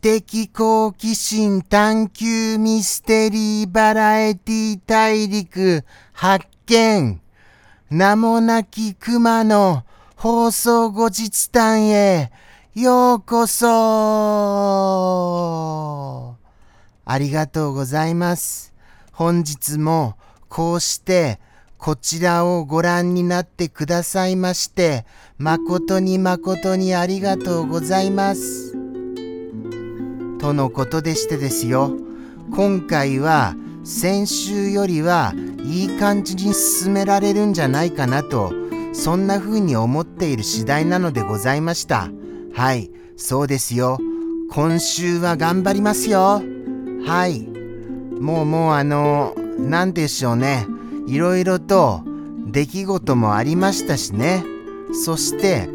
知的好奇心探求ミステリーバラエティ大陸発見名もなき熊の放送後日談へようこそありがとうございます。本日もこうしてこちらをご覧になってくださいまして、誠に誠にありがとうございます。とのことでしてですよ。今回は先週よりはいい感じに進められるんじゃないかなと、そんな風に思っている次第なのでございました。はい、そうですよ。今週は頑張りますよ。はい。もうもうあの、なんでしょうね。いろいろと出来事もありましたしね。そして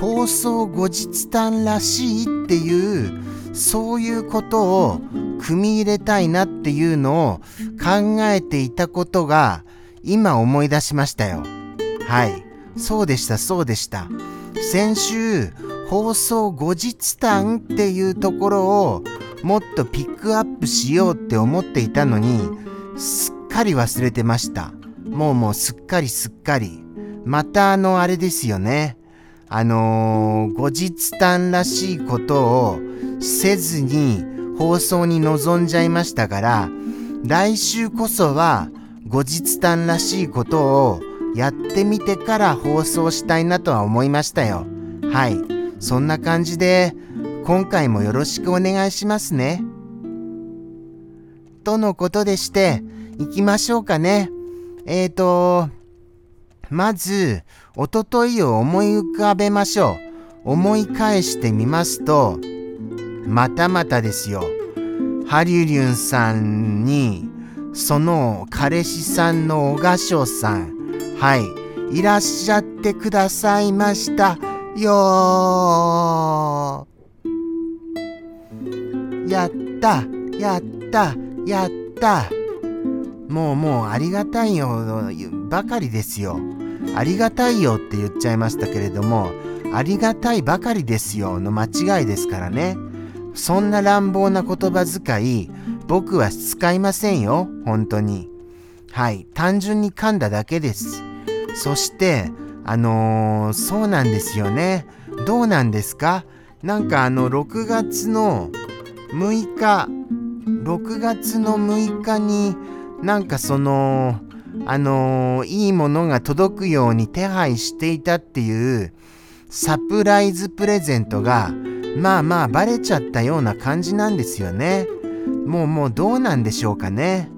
放送後日談らしいっていうそういうことを組み入れたいなっていうのを考えていたことが今思い出しましたよ。はい。そうでした、そうでした。先週放送後日談っていうところをもっとピックアップしようって思っていたのにすっかり忘れてました。もうもうすっかりすっかり。またあのあれですよね。あのー、後日談らしいことをせずに放送に臨んじゃいましたから、来週こそは後日談らしいことをやってみてから放送したいなとは思いましたよ。はい。そんな感じで、今回もよろしくお願いしますね。とのことでして、行きましょうかね。えーと、まず、おとといを思い浮かべましょう。思い返してみますと、またまたですよ。ハリュリュンさんに、その彼氏さんの小賀翔さん、はい、いらっしゃってくださいましたよやった、やった、やった。もうもうありがたいよばかりですよ。ありがたいよって言っちゃいましたけれども、ありがたいばかりですよの間違いですからね。そんな乱暴な言葉遣い、僕は使いませんよ、本当に。はい、単純に噛んだだけです。そして、あのー、そうなんですよね。どうなんですか？なんかあの、6月の6日、6月の6日に、なんかその、あのー、いいものが届くように手配していたっていうサプライズプレゼントが、まあまあバレちゃったような感じなんですよね。もうもうどうなんでしょうかね。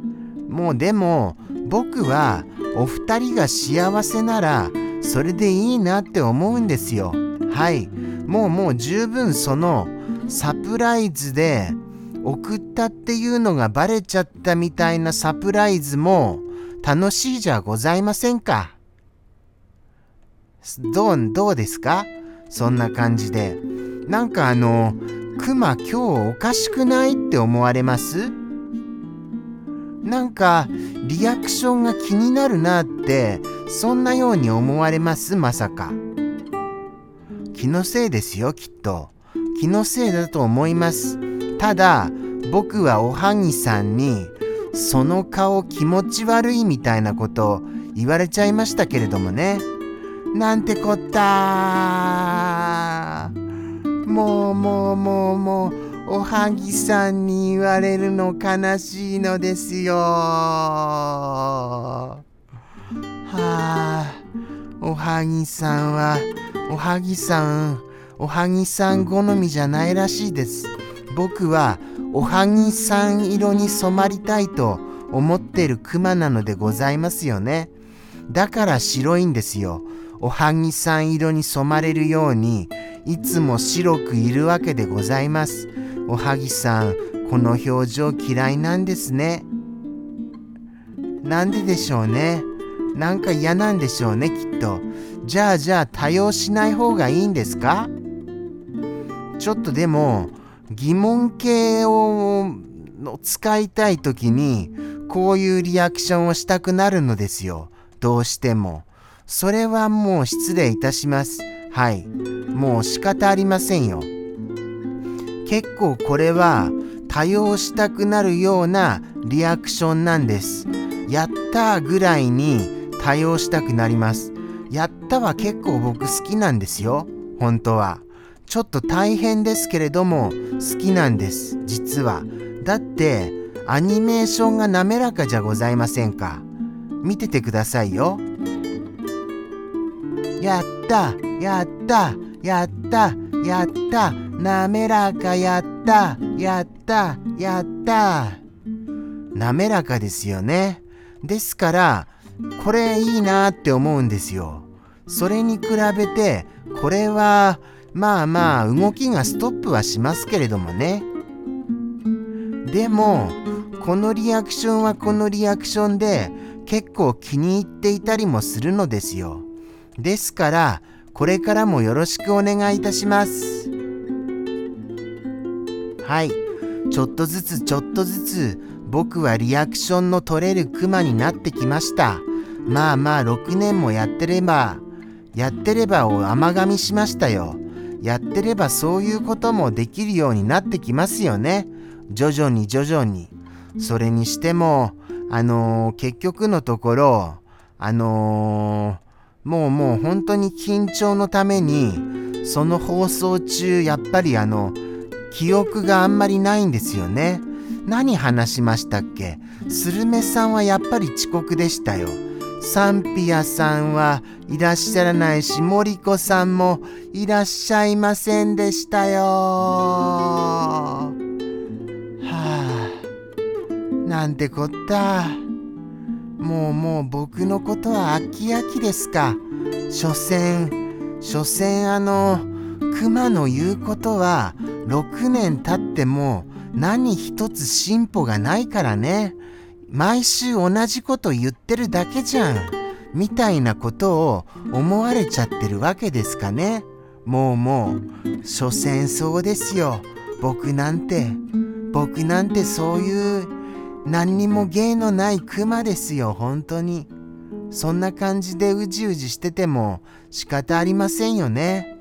もうでも僕はお二人が幸せならそれでいいなって思うんですよ。はい。もうもう十分そのサプライズで送ったっていうのがバレちゃったみたいなサプライズも楽しいじゃございませんか。どう、どうですか？そんな感じで。なんかあの、クマ今日おかしくないって思われます？なんかリアクションが気になるなってそんなように思われます？まさか。気のせいですよきっと。気のせいだと思います。ただ僕はおはぎさんにその顔気持ち悪いみたいなこと言われちゃいましたけれどもね。なんてこったもうもうもうもうおはぎさんに言われるの悲しいのですよ。はあおはぎさんはおはぎさんおはぎさん好みじゃないらしいです。僕はおはぎさん色に染まりたいと思ってるクマなのでございますよね。だから白いんですよ。おはぎさん色に染まれるようにいつも白くいるわけでございます。おはぎさん、この表情嫌いなんですね。なんででしょうね。なんか嫌なんでしょうね、きっと。じゃあじゃあ多用しない方がいいんですか？ちょっとでも、疑問形をの使いたい時にこういうリアクションをしたくなるのですよ。どうしても。それはもう失礼いたします。はい。もう仕方ありませんよ。結構これは多用したくなるようなリアクションなんです。やったぐらいに多用したくなります。やったは結構僕好きなんですよ。本当は。ちょっと大変ですけれども好きなんです。実は。だってアニメーションが滑らかじゃございませんか。見ててくださいよ。やったやったやったやった滑らかやったやったやった滑らかですよね。ですから、これいいなって思うんですよ。それに比べて、これは、まあまあ動きがストップはしますけれどもね。でも、このリアクションはこのリアクションで結構気に入っていたりもするのですよ。ですから、これからもよろしくお願いいたします。はい。ちょっとずつちょっとずつ僕はリアクションの取れるクマになってきました。まあまあ6年もやってれば、やってればを甘噛みしましたよ。やってればそういうこともできるようになってきますよね。徐々に徐々に。それにしても、あのー、結局のところ、あのー、もうもう本当に緊張のために、その放送中、やっぱりあの、記憶があんまりないんですよね。何話しましたっけ？スルメさんはやっぱり遅刻でしたよ。サンピアさんはいらっしゃらないし、モリコさんもいらっしゃいませんでしたよ。はあ、なんてこった。もうもう僕のことは飽き飽きですか。所詮、所詮あの、熊の言うことは6年経っても何一つ進歩がないからね。毎週同じこと言ってるだけじゃん。みたいなことを思われちゃってるわけですかね。もうもう、所詮そうですよ。僕なんて、僕なんてそういう何にも芸のないクマですよ、本当に。そんな感じでうじうじしてても仕方ありませんよね。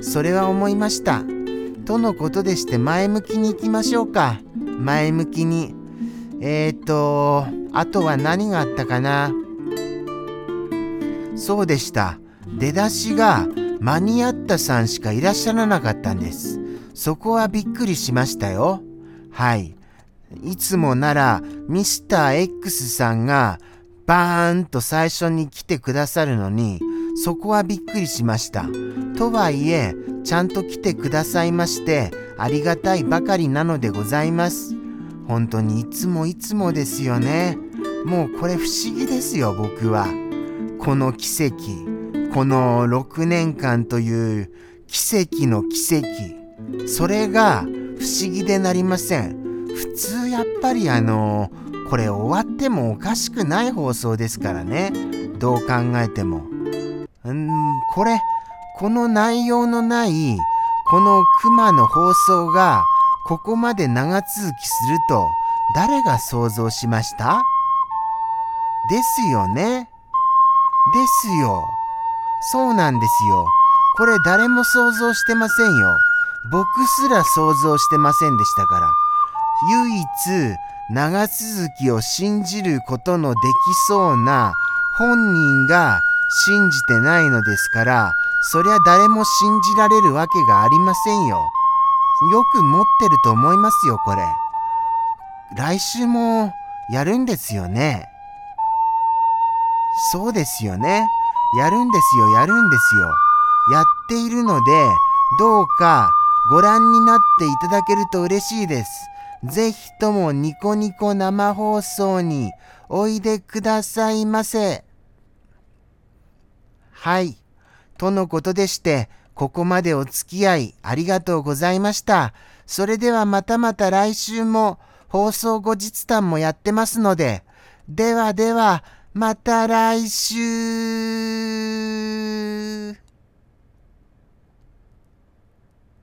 それは思いました。とのことでして前向きに行きましょうか。前向きに。えーと、あとは何があったかな？そうでした。出だしが間に合ったさんしかいらっしゃらなかったんです。そこはびっくりしましたよ。はい。いつもならミスター X さんがバーンと最初に来てくださるのにそこはびっくりしました。とはいえちゃんと来てくださいましてありがたいばかりなのでございます。本当にいつもいつもですよね。もうこれ不思議ですよ、僕は。この奇跡、この6年間という奇跡の奇跡、それが不思議でなりません。普通やっぱりあの、これ終わってもおかしくない放送ですからね。どう考えても。うんこれ、この内容のない、この熊の放送がここまで長続きすると誰が想像しました？ですよね。ですよ。そうなんですよ。これ誰も想像してませんよ。僕すら想像してませんでしたから。唯一長続きを信じることのできそうな本人が信じてないのですから、そりゃ誰も信じられるわけがありませんよ。よく持ってると思いますよ、これ。来週もやるんですよね。そうですよね。やるんですよ、やるんですよ。やっているので、どうかご覧になっていただけると嬉しいです。ぜひともニコニコ生放送においでくださいませ。はい。とのことでして、ここまでお付き合いありがとうございました。それではまたまた来週も放送後日談もやってますので、ではでは、また来週